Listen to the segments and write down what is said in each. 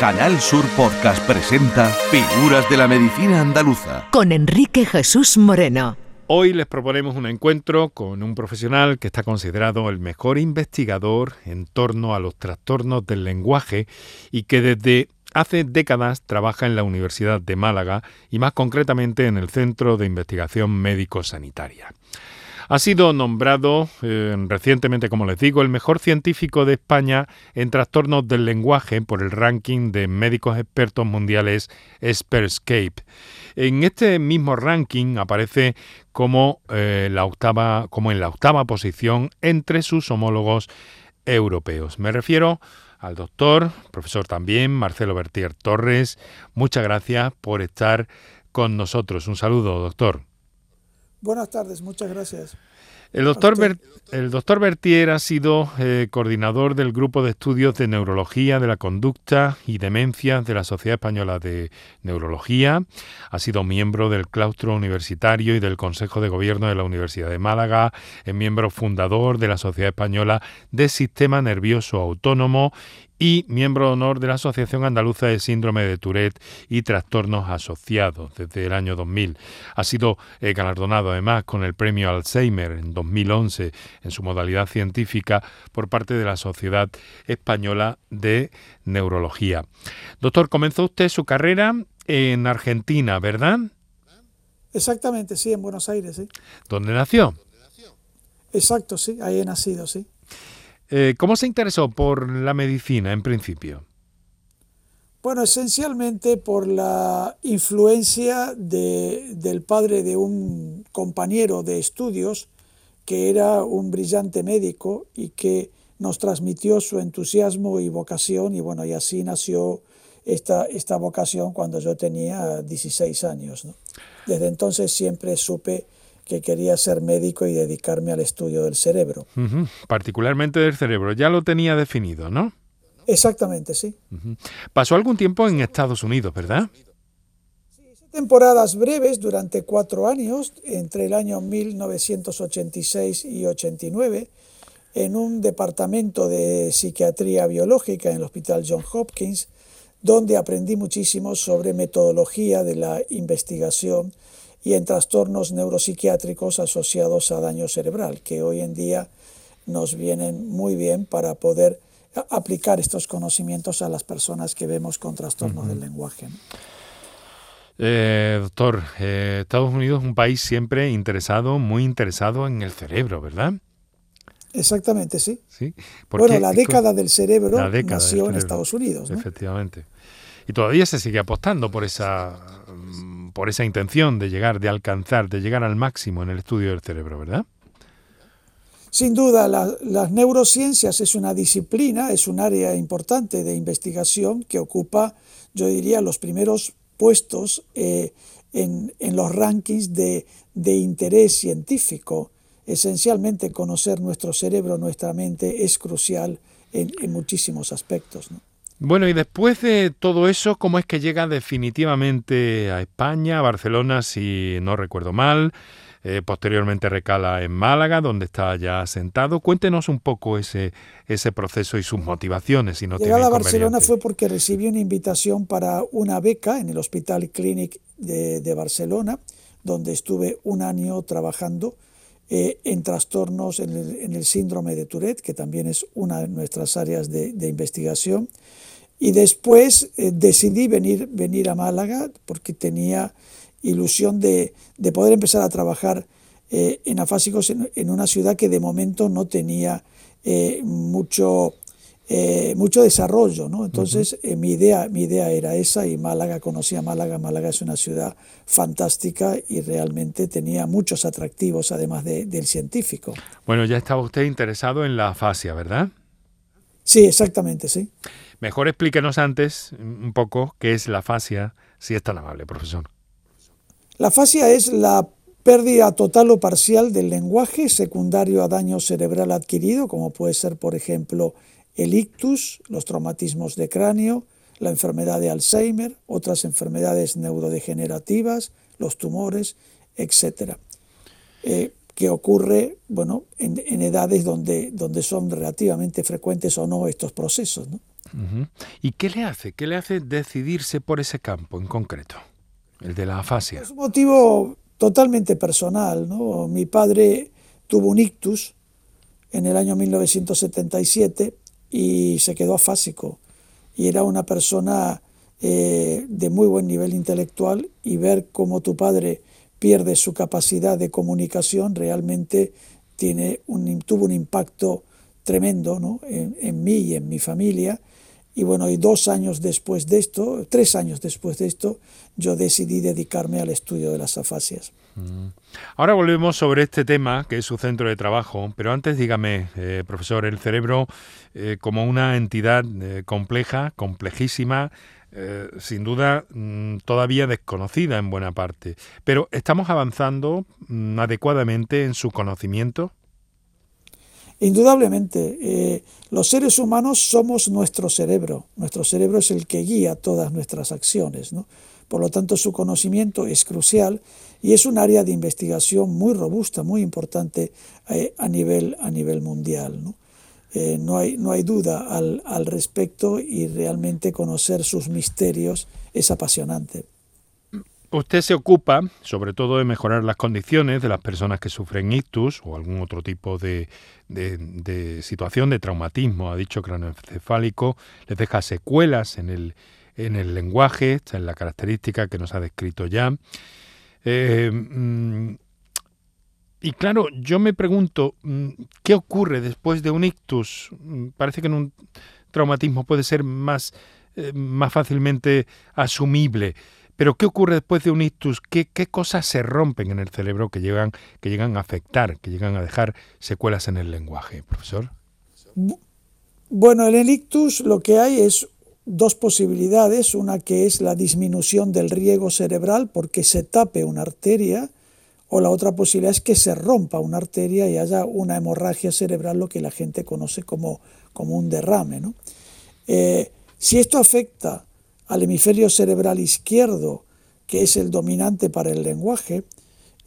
Canal Sur Podcast presenta Figuras de la Medicina Andaluza. Con Enrique Jesús Moreno. Hoy les proponemos un encuentro con un profesional que está considerado el mejor investigador en torno a los trastornos del lenguaje y que desde hace décadas trabaja en la Universidad de Málaga y más concretamente en el Centro de Investigación Médico-Sanitaria. Ha sido nombrado eh, recientemente, como les digo, el mejor científico de España en trastornos del lenguaje por el ranking de médicos expertos mundiales Expertscape. En este mismo ranking aparece como, eh, la octava, como en la octava posición entre sus homólogos europeos. Me refiero al doctor, profesor también, Marcelo Bertier Torres. Muchas gracias por estar con nosotros. Un saludo, doctor. Buenas tardes, muchas gracias. El doctor, el doctor Bertier ha sido eh, coordinador del Grupo de Estudios de Neurología de la Conducta y Demencia de la Sociedad Española de Neurología. Ha sido miembro del claustro universitario y del Consejo de Gobierno de la Universidad de Málaga. Es miembro fundador de la Sociedad Española de Sistema Nervioso Autónomo y miembro de honor de la Asociación Andaluza de Síndrome de Tourette y Trastornos Asociados desde el año 2000. Ha sido eh, galardonado además con el premio Alzheimer en 2011 en su modalidad científica por parte de la Sociedad Española de Neurología. Doctor, comenzó usted su carrera en Argentina, ¿verdad? Exactamente, sí, en Buenos Aires, sí. ¿Dónde nació? Exacto, sí, ahí he nacido, sí. Eh, ¿Cómo se interesó por la medicina en principio? Bueno, esencialmente por la influencia del padre de un compañero de estudios que era un brillante médico y que nos transmitió su entusiasmo y vocación y bueno, y así nació esta, esta vocación cuando yo tenía 16 años. Desde entonces siempre supe que quería ser médico y dedicarme al estudio del cerebro. Particularmente del cerebro, ya lo tenía definido, ¿no? Exactamente, sí. Pasó algún tiempo en Estados Unidos, ¿verdad? Sí, temporadas breves durante cuatro años, entre el año 1986 y 89, en un departamento de psiquiatría biológica en el Hospital John Hopkins, donde aprendí muchísimo sobre metodología de la investigación y en trastornos neuropsiquiátricos asociados a daño cerebral, que hoy en día nos vienen muy bien para poder aplicar estos conocimientos a las personas que vemos con trastornos del lenguaje. Eh, doctor, eh, Estados Unidos es un país siempre interesado, muy interesado en el cerebro, ¿verdad? Exactamente, sí. ¿Sí? Bueno, la década del cerebro nació en Estados Unidos. Efectivamente. Y todavía se sigue apostando por esa por esa intención de llegar, de alcanzar, de llegar al máximo en el estudio del cerebro, ¿verdad? Sin duda, las neurociencias es una disciplina, es un área importante de investigación que ocupa, yo diría, los primeros puestos eh, en, los rankings de, interés científico. Esencialmente conocer nuestro cerebro, nuestra mente, es crucial en, en muchísimos aspectos. ¿no? Bueno, y después de todo eso, ¿cómo es que llega definitivamente a España, a Barcelona, si no recuerdo mal? Eh, posteriormente recala en Málaga, donde está ya sentado. Cuéntenos un poco ese, ese proceso y sus motivaciones. Si no Llegar a Barcelona fue porque recibí una invitación para una beca en el Hospital Clinic de, Barcelona, donde estuve un año trabajando eh, en trastornos en el, síndrome de Tourette, que también es una de nuestras áreas de, de investigación. Y después eh, decidí venir, venir a Málaga porque tenía ilusión de, poder empezar a trabajar eh, en afásicos en, una ciudad que de momento no tenía eh, mucho, mucho desarrollo. ¿no? Entonces mi, idea, mi idea era esa y Málaga, conocía Málaga. Málaga es una ciudad fantástica y realmente tenía muchos atractivos además del científico. Bueno, ya estaba usted interesado en la afasia, ¿verdad? Sí, exactamente, sí. Mejor explíquenos antes un poco qué es la fascia, si es tan amable, profesor. La fascia es la pérdida total o parcial del lenguaje secundario a daño cerebral adquirido, como puede ser, por ejemplo, el ictus, los traumatismos de cráneo, la enfermedad de Alzheimer, otras enfermedades neurodegenerativas, los tumores, etc. Eh, que ocurre bueno, en, edades donde, donde son relativamente frecuentes o no estos procesos. ¿no? ¿Y qué le hace? ¿Qué le hace decidirse por ese campo en concreto, el de la afasia? Es un motivo totalmente personal. ¿no? Mi padre tuvo un ictus en el año 1977 y se quedó afásico. Y era una persona eh, de muy buen nivel intelectual y ver cómo tu padre pierde su capacidad de comunicación realmente tiene tuvo un impacto tremendo ¿no? en, en mí y en mi familia y bueno, y dos años después de esto, tres años después de esto, yo decidí dedicarme al estudio de las afasias. Mm. Ahora volvemos sobre este tema, que es su centro de trabajo, pero antes dígame, eh, profesor, el cerebro eh, como una entidad eh, compleja, complejísima, sin duda mm, todavía desconocida en buena parte, pero ¿estamos avanzando mm, adecuadamente en su conocimiento? Indudablemente, eh, los seres humanos somos nuestro cerebro. Nuestro cerebro es el que guía todas nuestras acciones. Por lo tanto, su conocimiento es crucial y es un área de investigación muy robusta, muy importante eh, a, nivel, a nivel mundial. Eh, no, hay, no hay duda al, al respecto y realmente conocer sus misterios es apasionante. Usted se ocupa sobre todo de mejorar las condiciones de las personas que sufren ictus o algún otro tipo de, situación de traumatismo, ha dicho craneoencefálico, les deja secuelas en el, en el lenguaje, es la característica que nos ha descrito ya. Eh, mm, y claro, yo me pregunto, mm, ¿qué ocurre después de un ictus? Mm, parece que en un traumatismo puede ser más, eh, más fácilmente asumible. Pero ¿qué ocurre después de un ictus? ¿Qué, cosas se rompen en el cerebro que llegan, que llegan a afectar, que llegan a dejar secuelas en el lenguaje, profesor? Bueno, en el ictus lo que hay es dos posibilidades, una que es la disminución del riego cerebral porque se tape una arteria, o la otra posibilidad es que se rompa una arteria y haya una hemorragia cerebral, lo que la gente conoce como, como un derrame. Eh, si esto afecta al hemisferio cerebral izquierdo, que es el dominante para el lenguaje,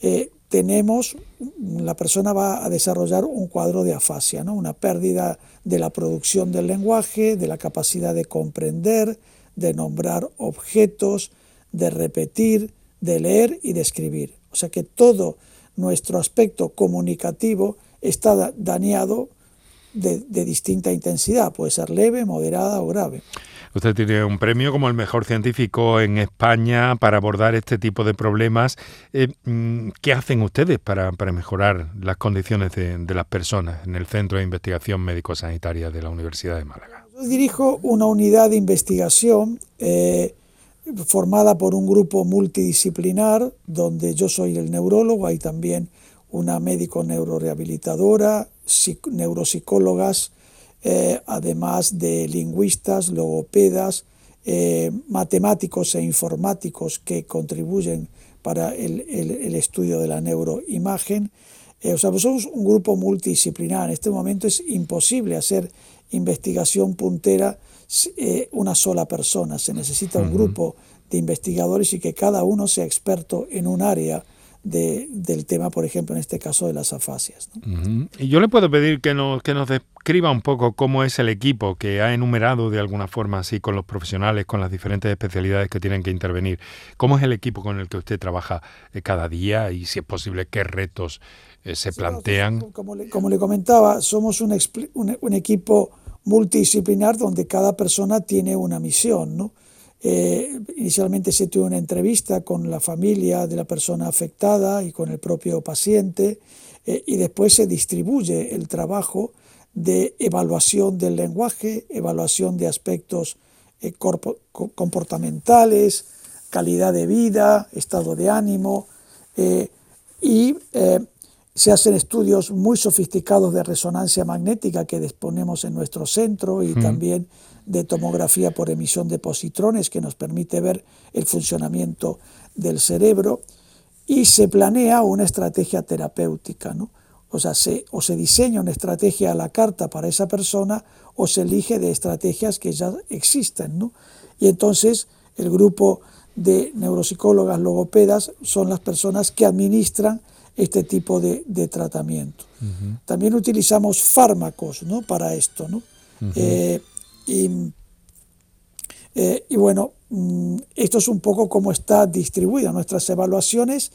eh, tenemos, la persona va a desarrollar un cuadro de afasia, ¿no? una pérdida de la producción del lenguaje, de la capacidad de comprender, de nombrar objetos, de repetir, de leer y de escribir. O sea que todo nuestro aspecto comunicativo está dañado de, de distinta intensidad, puede ser leve, moderada o grave. Usted tiene un premio como el mejor científico en España para abordar este tipo de problemas. Eh, mm, ¿Qué hacen ustedes para, mejorar las condiciones de, las personas en el Centro de Investigación Médico-Sanitaria de la Universidad de Málaga? Yo dirijo una unidad de investigación eh, formada por un grupo multidisciplinar donde yo soy el neurólogo, hay también una médico neurorehabilitadora, neuropsicólogas, eh, además de lingüistas, logopedas, eh, matemáticos e informáticos que contribuyen para el, estudio de la neuroimagen. Eh, o sea, pues somos un grupo multidisciplinar. En este momento es imposible hacer investigación puntera una sola persona. Se necesita un grupo de investigadores y que cada uno sea experto en un área del tema, por ejemplo, en este caso de las afasias. Y yo le puedo pedir que nos, que nos describa un poco cómo es el equipo que ha enumerado de alguna forma así con los profesionales, con las diferentes especialidades que tienen que intervenir. ¿Cómo es el equipo con el que usted trabaja eh, cada día y si es posible qué retos eh, se plantean? Como le, como le, comentaba, somos un, un, un equipo multidisciplinar donde cada persona tiene una misión, ¿no? Eh, inicialmente se tuvo una entrevista con la familia de la persona afectada y con el propio paciente eh, y después se distribuye el trabajo de evaluación del lenguaje, evaluación de aspectos eh, comportamentales, calidad de vida, estado de ánimo y se hacen estudios muy sofisticados de resonancia magnética que disponemos en nuestro centro y también de tomografía por emisión de positrones que nos permite ver el funcionamiento del cerebro y se planea una estrategia terapéutica. ¿no? O sea, se, o se diseña una estrategia a la carta para esa persona o se elige de estrategias que ya existen. ¿no? Y entonces el grupo de neuropsicólogas logopedas son las personas que administran este tipo de, tratamiento. También utilizamos fármacos ¿no? para esto. ¿no? Eh, y Eh, y bueno, mm, esto es un poco cómo está distribuido. Nuestras evaluaciones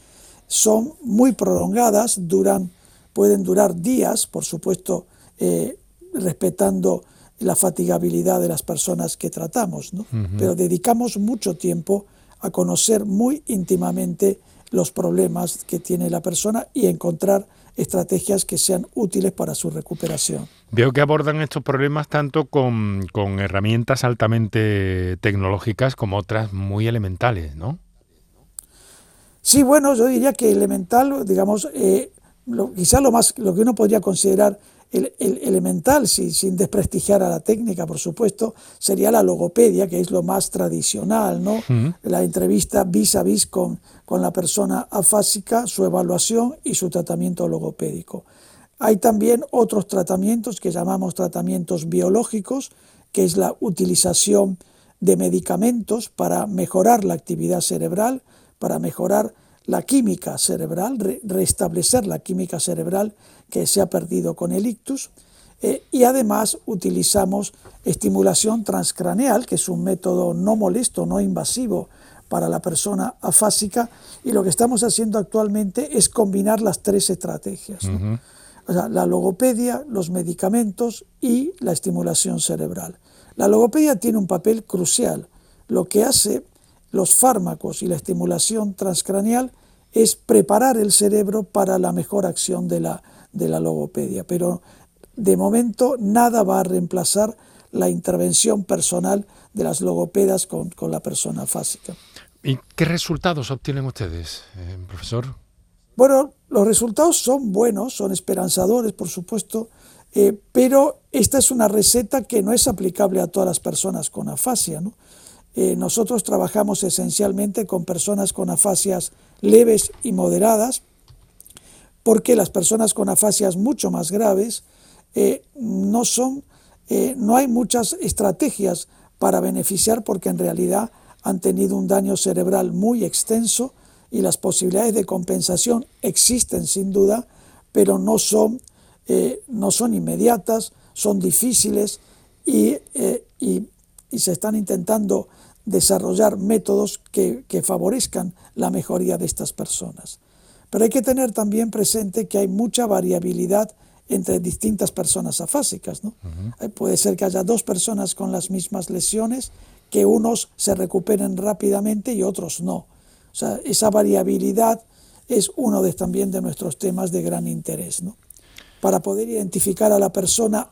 son muy prolongadas, duran, pueden durar días, por supuesto, eh, respetando la fatigabilidad de las personas que tratamos, ¿no? pero dedicamos mucho tiempo a conocer muy íntimamente los problemas que tiene la persona y encontrar estrategias que sean útiles para su recuperación. Veo que abordan estos problemas tanto con, herramientas altamente tecnológicas como otras muy elementales, ¿no? Sí, bueno, yo diría que elemental, digamos, eh, quizás lo más, lo que uno podría considerar el, elemental, sin desprestigiar a la técnica, por supuesto, sería la logopedia, que es lo más tradicional, ¿no? La entrevista vis a vis con, con la persona afásica, su evaluación y su tratamiento logopédico. Hay también otros tratamientos que llamamos tratamientos biológicos, que es la utilización de medicamentos para mejorar la actividad cerebral, para mejorar la química cerebral, restablecer la química cerebral que se ha perdido con el ictus. Eh, y además utilizamos estimulación transcraneal, que es un método no molesto, no invasivo para la persona afásica. Y lo que estamos haciendo actualmente es combinar las tres estrategias. la logopedia, los medicamentos y la estimulación cerebral. La logopedia tiene un papel crucial. Lo que hace los fármacos y la estimulación transcraneal es preparar el cerebro para la mejor acción de la, de la logopedia. Pero de momento nada va a reemplazar la intervención personal de las logopedas con, la persona fásica. ¿Y qué resultados obtienen ustedes, eh, profesor? Bueno, los resultados son buenos, son esperanzadores, por supuesto, eh, pero esta es una receta que no es aplicable a todas las personas con afasia. ¿no? Eh, nosotros trabajamos esencialmente con personas con afasias leves y moderadas, porque las personas con afasias mucho más graves eh, no son, eh, no hay muchas estrategias para beneficiar porque en realidad han tenido un daño cerebral muy extenso y las posibilidades de compensación existen sin duda, pero no son, no son inmediatas, son difíciles y, y, y se están intentando desarrollar métodos que, favorezcan la mejoría de estas personas. Pero hay que tener también presente que hay mucha variabilidad entre distintas personas afásicas. ¿no? Eh, puede ser que haya dos personas con las mismas lesiones, que unos se recuperen rápidamente y otros no. O sea, esa variabilidad es uno de, también de nuestros temas de gran interés. ¿no? Para poder identificar a la persona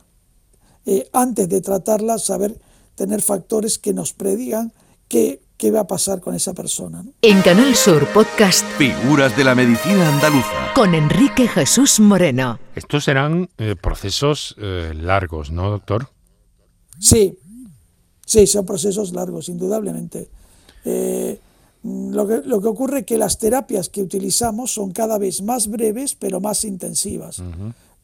eh, antes de tratarla, saber tener factores que nos predigan qué, qué va a pasar con esa persona. En Canal Sur Podcast Figuras de la Medicina Andaluza con Enrique Jesús Moreno. Estos serán eh, procesos eh, largos, ¿no, doctor? Sí, sí, son procesos largos, indudablemente. Eh, lo, que, lo, que, ocurre es que las terapias que utilizamos son cada vez más breves, pero más intensivas.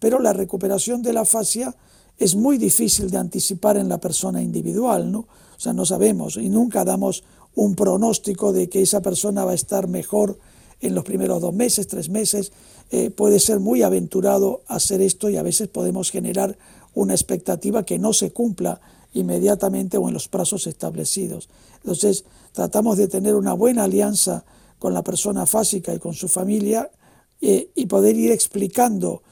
Pero la recuperación de la fascia es muy difícil de anticipar en la persona individual, ¿no? O sea, no sabemos y nunca damos un pronóstico de que esa persona va a estar mejor en los primeros dos meses, tres meses. Eh, puede ser muy aventurado hacer esto y a veces podemos generar una expectativa que no se cumpla inmediatamente o en los plazos establecidos. Entonces, tratamos de tener una buena alianza con la persona fásica y con su familia eh, y poder ir explicando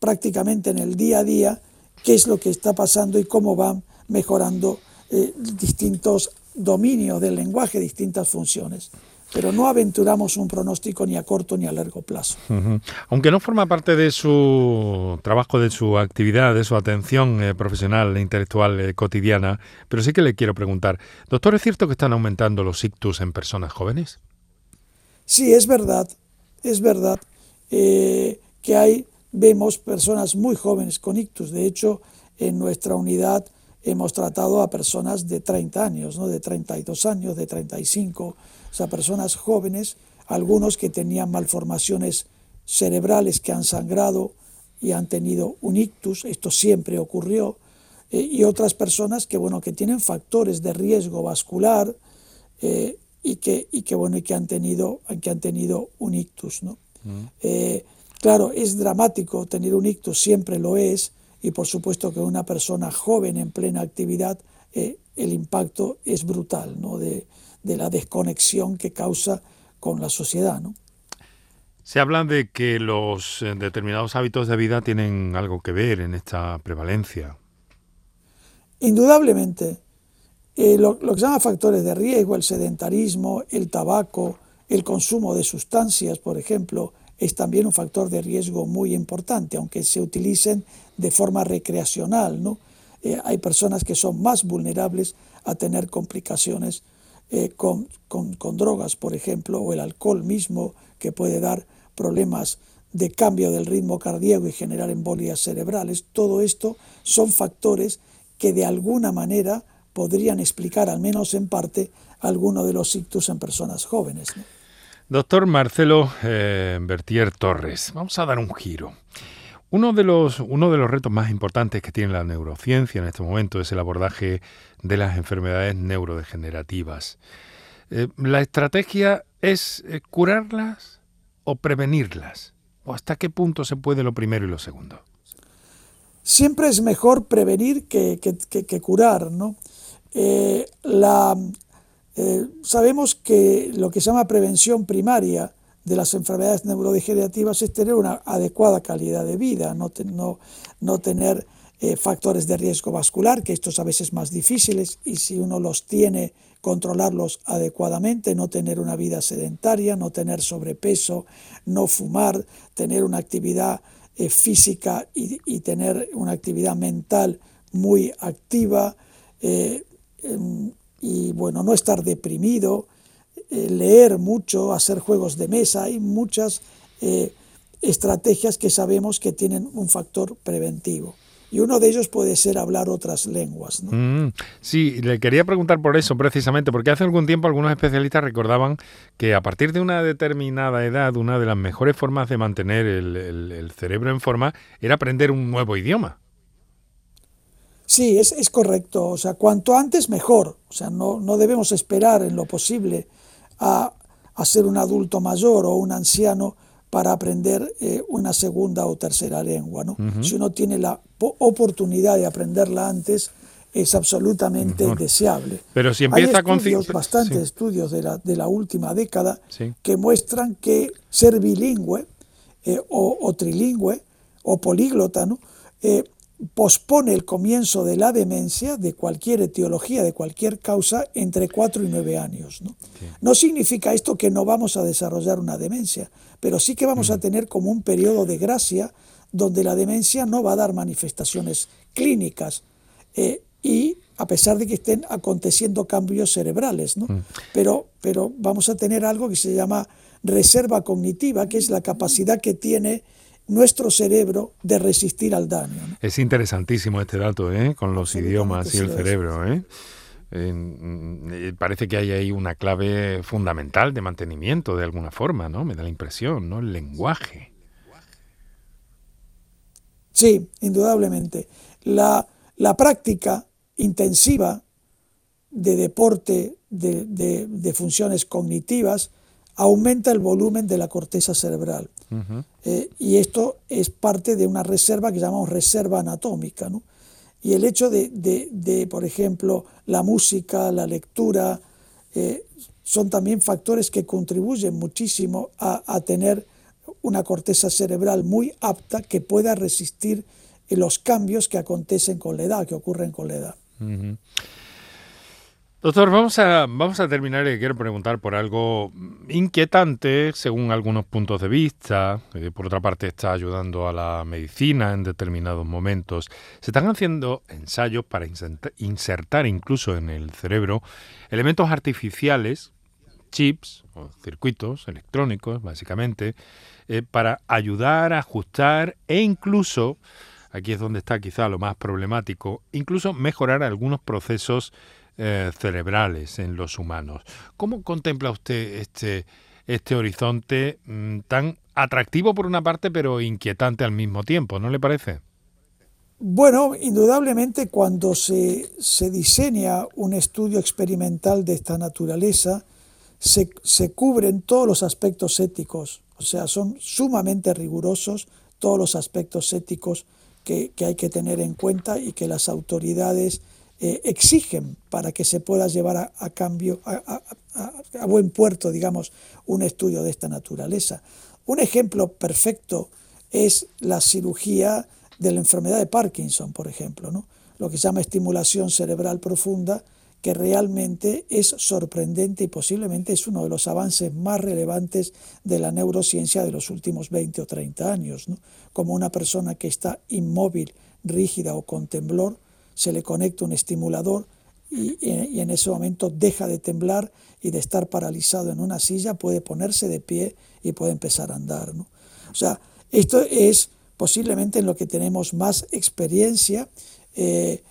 prácticamente en el día a día qué es lo que está pasando y cómo van mejorando eh, distintos dominios del lenguaje, distintas funciones. Pero no aventuramos un pronóstico ni a corto ni a largo plazo. Aunque no forma parte de su trabajo, de su actividad, de su atención eh, profesional e intelectual eh, cotidiana, pero sí que le quiero preguntar, doctor, ¿es cierto que están aumentando los ictus en personas jóvenes? Sí, es verdad, es verdad que hay vemos personas muy jóvenes con ictus. De hecho, en nuestra unidad hemos tratado a personas de 30 años, ¿no? de 32 años, de 35, o sea, personas jóvenes, algunos que tenían malformaciones cerebrales que han sangrado y han tenido un ictus, esto siempre ocurrió, eh, y otras personas que, bueno, que tienen factores de riesgo vascular eh, y, que, y, que, bueno, y que, han tenido, que han tenido un ictus. ¿no? Mm. Eh, Claro, es dramático tener un ictus, siempre lo es, y por supuesto que una persona joven en plena actividad eh, el impacto es brutal, ¿no? de, de la desconexión que causa con la sociedad. ¿no? Se habla de que los eh, determinados hábitos de vida tienen algo que ver en esta prevalencia. Indudablemente, eh, lo, que se llama factores de riesgo, el sedentarismo, el tabaco, el consumo de sustancias, por ejemplo, es también un factor de riesgo muy importante, aunque se utilicen de forma recreacional. ¿no? Eh, hay personas que son más vulnerables a tener complicaciones con, con drogas, por ejemplo, o el alcohol mismo, que puede dar problemas de cambio del ritmo cardíaco y generar embolias cerebrales, todo esto son factores que de alguna manera podrían explicar, al menos en parte, alguno de los ictus en personas jóvenes. Doctor Marcelo eh, Bertier Torres, vamos a dar un giro. Uno de, los, uno de los retos más importantes que tiene la neurociencia en este momento es el abordaje de las enfermedades neurodegenerativas. Eh, ¿La estrategia es eh, curarlas? o prevenirlas? ¿O hasta qué punto se puede lo primero y lo segundo? Siempre es mejor prevenir que, curar, ¿no? La, eh, sabemos que lo que se llama prevención primaria de las enfermedades neurodegenerativas es tener una adecuada calidad de vida, no, tener eh, factores de riesgo vascular, que estos a veces más difíciles, y si uno los tiene, controlarlos adecuadamente, no tener una vida sedentaria, no tener sobrepeso, no fumar, tener una actividad eh, física y, tener una actividad mental muy activa, em, y bueno, no estar deprimido, leer mucho, hacer juegos de mesa, hay muchas estrategias que sabemos que tienen un factor preventivo y uno de ellos puede ser hablar otras lenguas. Mm, sí, le quería preguntar por eso precisamente, porque hace algún tiempo algunos especialistas recordaban que a partir de una determinada edad, una de las mejores formas de mantener el, cerebro en forma era aprender un nuevo idioma. Sí, es, es, correcto. O sea, cuanto antes mejor. O sea, no, no debemos esperar en lo posible a, a ser un adulto mayor o un anciano para aprender eh, una segunda o tercera lengua. ¿no? Si uno tiene la oportunidad de aprenderla antes, es absolutamente deseable. Pero si empieza Hay estudios, con... bastantes estudios de la, de la última década que muestran que ser bilingüe eh, o, trilingüe o políglota ¿no? Eh, pospone el comienzo de la demencia de cualquier etiología, de cualquier causa, entre 4 y 9 años. ¿no? no significa esto que no vamos a desarrollar una demencia, pero sí que vamos a mm. tener como un periodo de gracia donde la demencia no va a dar manifestaciones clínicas eh, y a pesar de que estén aconteciendo cambios cerebrales, ¿no? Mm. pero, pero vamos a tener algo que se llama reserva cognitiva, que es la capacidad que tiene nuestro cerebro de resistir al daño. Es interesantísimo este dato, ¿eh? con los idiomas y el cerebro. ¿eh? Eh, parece que hay ahí una clave fundamental de mantenimiento de alguna forma, ¿no? Me da la impresión, ¿no? El lenguaje. Sí, indudablemente. La, la práctica intensiva de deporte, de, de funciones cognitivas, aumenta el volumen de la corteza cerebral. Eh, y esto es parte de una reserva que llamamos reserva anatómica. Y el hecho de, por ejemplo, la música, la lectura, eh, son también factores que contribuyen muchísimo a, tener una corteza cerebral muy apta que pueda resistir los cambios que acontecen con la edad, que ocurren con la edad. Doctor, vamos a, terminar y quiero preguntar por algo inquietante según algunos puntos de vista. por otra parte, está ayudando a la medicina en determinados momentos. Se están haciendo ensayos para insertar incluso en el cerebro elementos artificiales, chips o circuitos electrónicos, básicamente, eh, para ayudar ajustar e incluso, aquí es donde está quizá lo más problemático, incluso mejorar algunos procesos eh, cerebrales en los humanos. ¿Cómo contempla usted este, este horizonte mm, tan atractivo por una parte, pero inquietante al mismo tiempo? ¿No le parece? Bueno, indudablemente cuando se, se diseña un estudio experimental de esta naturaleza, se, se, cubren todos los aspectos éticos, o sea, son sumamente rigurosos todos los aspectos éticos que, que hay que tener en cuenta y que las autoridades eh, exigen para que se pueda llevar a, cambio, a, buen puerto, digamos, un estudio de esta naturaleza. Un ejemplo perfecto es la cirugía de la enfermedad de Parkinson, por ejemplo, ¿no? lo que se llama estimulación cerebral profunda, que realmente es sorprendente y posiblemente es uno de los avances más relevantes de la neurociencia de los últimos 20 o 30 años. Como una persona que está inmóvil, rígida o con temblor, se le conecta un estimulador y, y, en ese momento deja de temblar y de estar paralizado en una silla, puede ponerse de pie y puede empezar a andar. ¿no? O sea, esto es posiblemente en lo que tenemos más experiencia eh,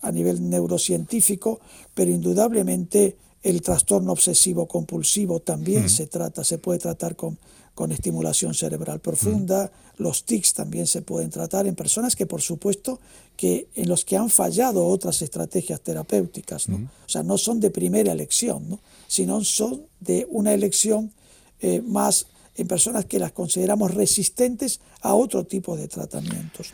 a, nivel neurocientífico, pero indudablemente el trastorno obsesivo compulsivo también se trata, se puede tratar con, con estimulación cerebral profunda, los tics también se pueden tratar en personas que por supuesto que en los que han fallado otras estrategias terapéuticas, ¿no? o sea, no son de primera elección, ¿no? sino son de una elección eh, más en personas que las consideramos resistentes a otro tipo de tratamientos.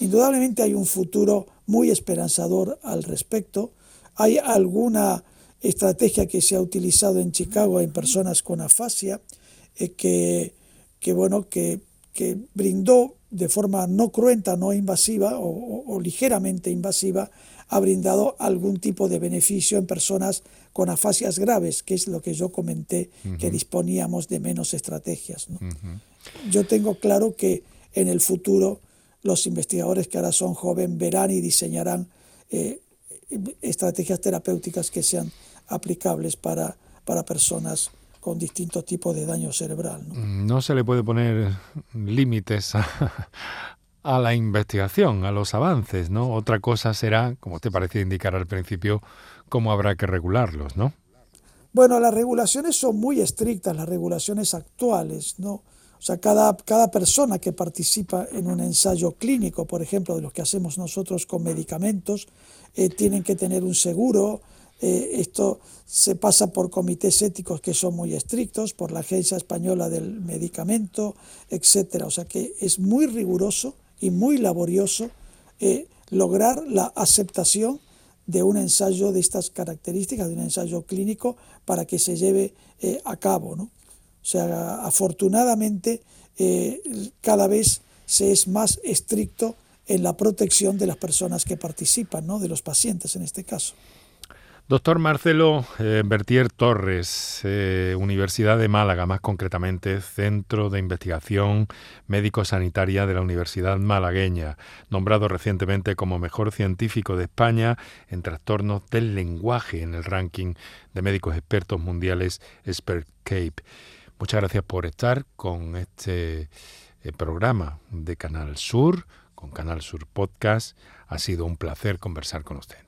Indudablemente hay un futuro muy esperanzador al respecto. Hay alguna estrategia que se ha utilizado en Chicago en personas con afasia eh, que, que, bueno, que, que, brindó de forma no cruenta, no invasiva o, ligeramente invasiva, ha brindado algún tipo de beneficio en personas con afasias graves, que es lo que yo comenté, que disponíamos de menos estrategias. Yo tengo claro que en el futuro los investigadores que ahora son jóvenes verán y diseñarán eh, estrategias terapéuticas que sean aplicables para, para personas con distintos tipos de daño cerebral. ¿no? se le puede poner límites a, a, la investigación, a los avances, ¿no? Otra cosa será, como te parecía indicar al principio, cómo habrá que regularlos, ¿no? Bueno, las regulaciones son muy estrictas, las regulaciones actuales, ¿no? O sea, cada, cada persona que participa en un ensayo clínico, por ejemplo, de los que hacemos nosotros con medicamentos, eh, tienen que tener un seguro. Eh, esto se pasa por comités éticos que son muy estrictos, por la Agencia Española del Medicamento, etc. O sea que es muy riguroso y muy laborioso eh, lograr la aceptación de un ensayo de estas características, de un ensayo clínico, para que se lleve a cabo. ¿no? O sea, afortunadamente eh, cada vez se es más estricto en la protección de las personas que participan, ¿no? de los pacientes en este caso. Doctor Marcelo eh, Bertier Torres, eh, Universidad de Málaga, más concretamente, Centro de Investigación Médico-Sanitaria de la Universidad Malagueña, nombrado recientemente como mejor científico de España en trastornos del lenguaje en el ranking de médicos expertos mundiales SpertCape. Muchas gracias por estar con este eh, programa de Canal Sur, con Canal Sur Podcast. Ha sido un placer conversar con usted.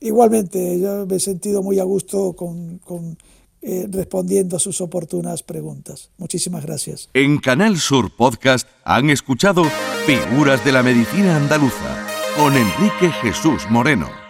Igualmente, yo me he sentido muy a gusto con, eh, respondiendo a sus oportunas preguntas. Muchísimas gracias. En Canal Sur Podcast han escuchado Figuras de la Medicina Andaluza con Enrique Jesús Moreno.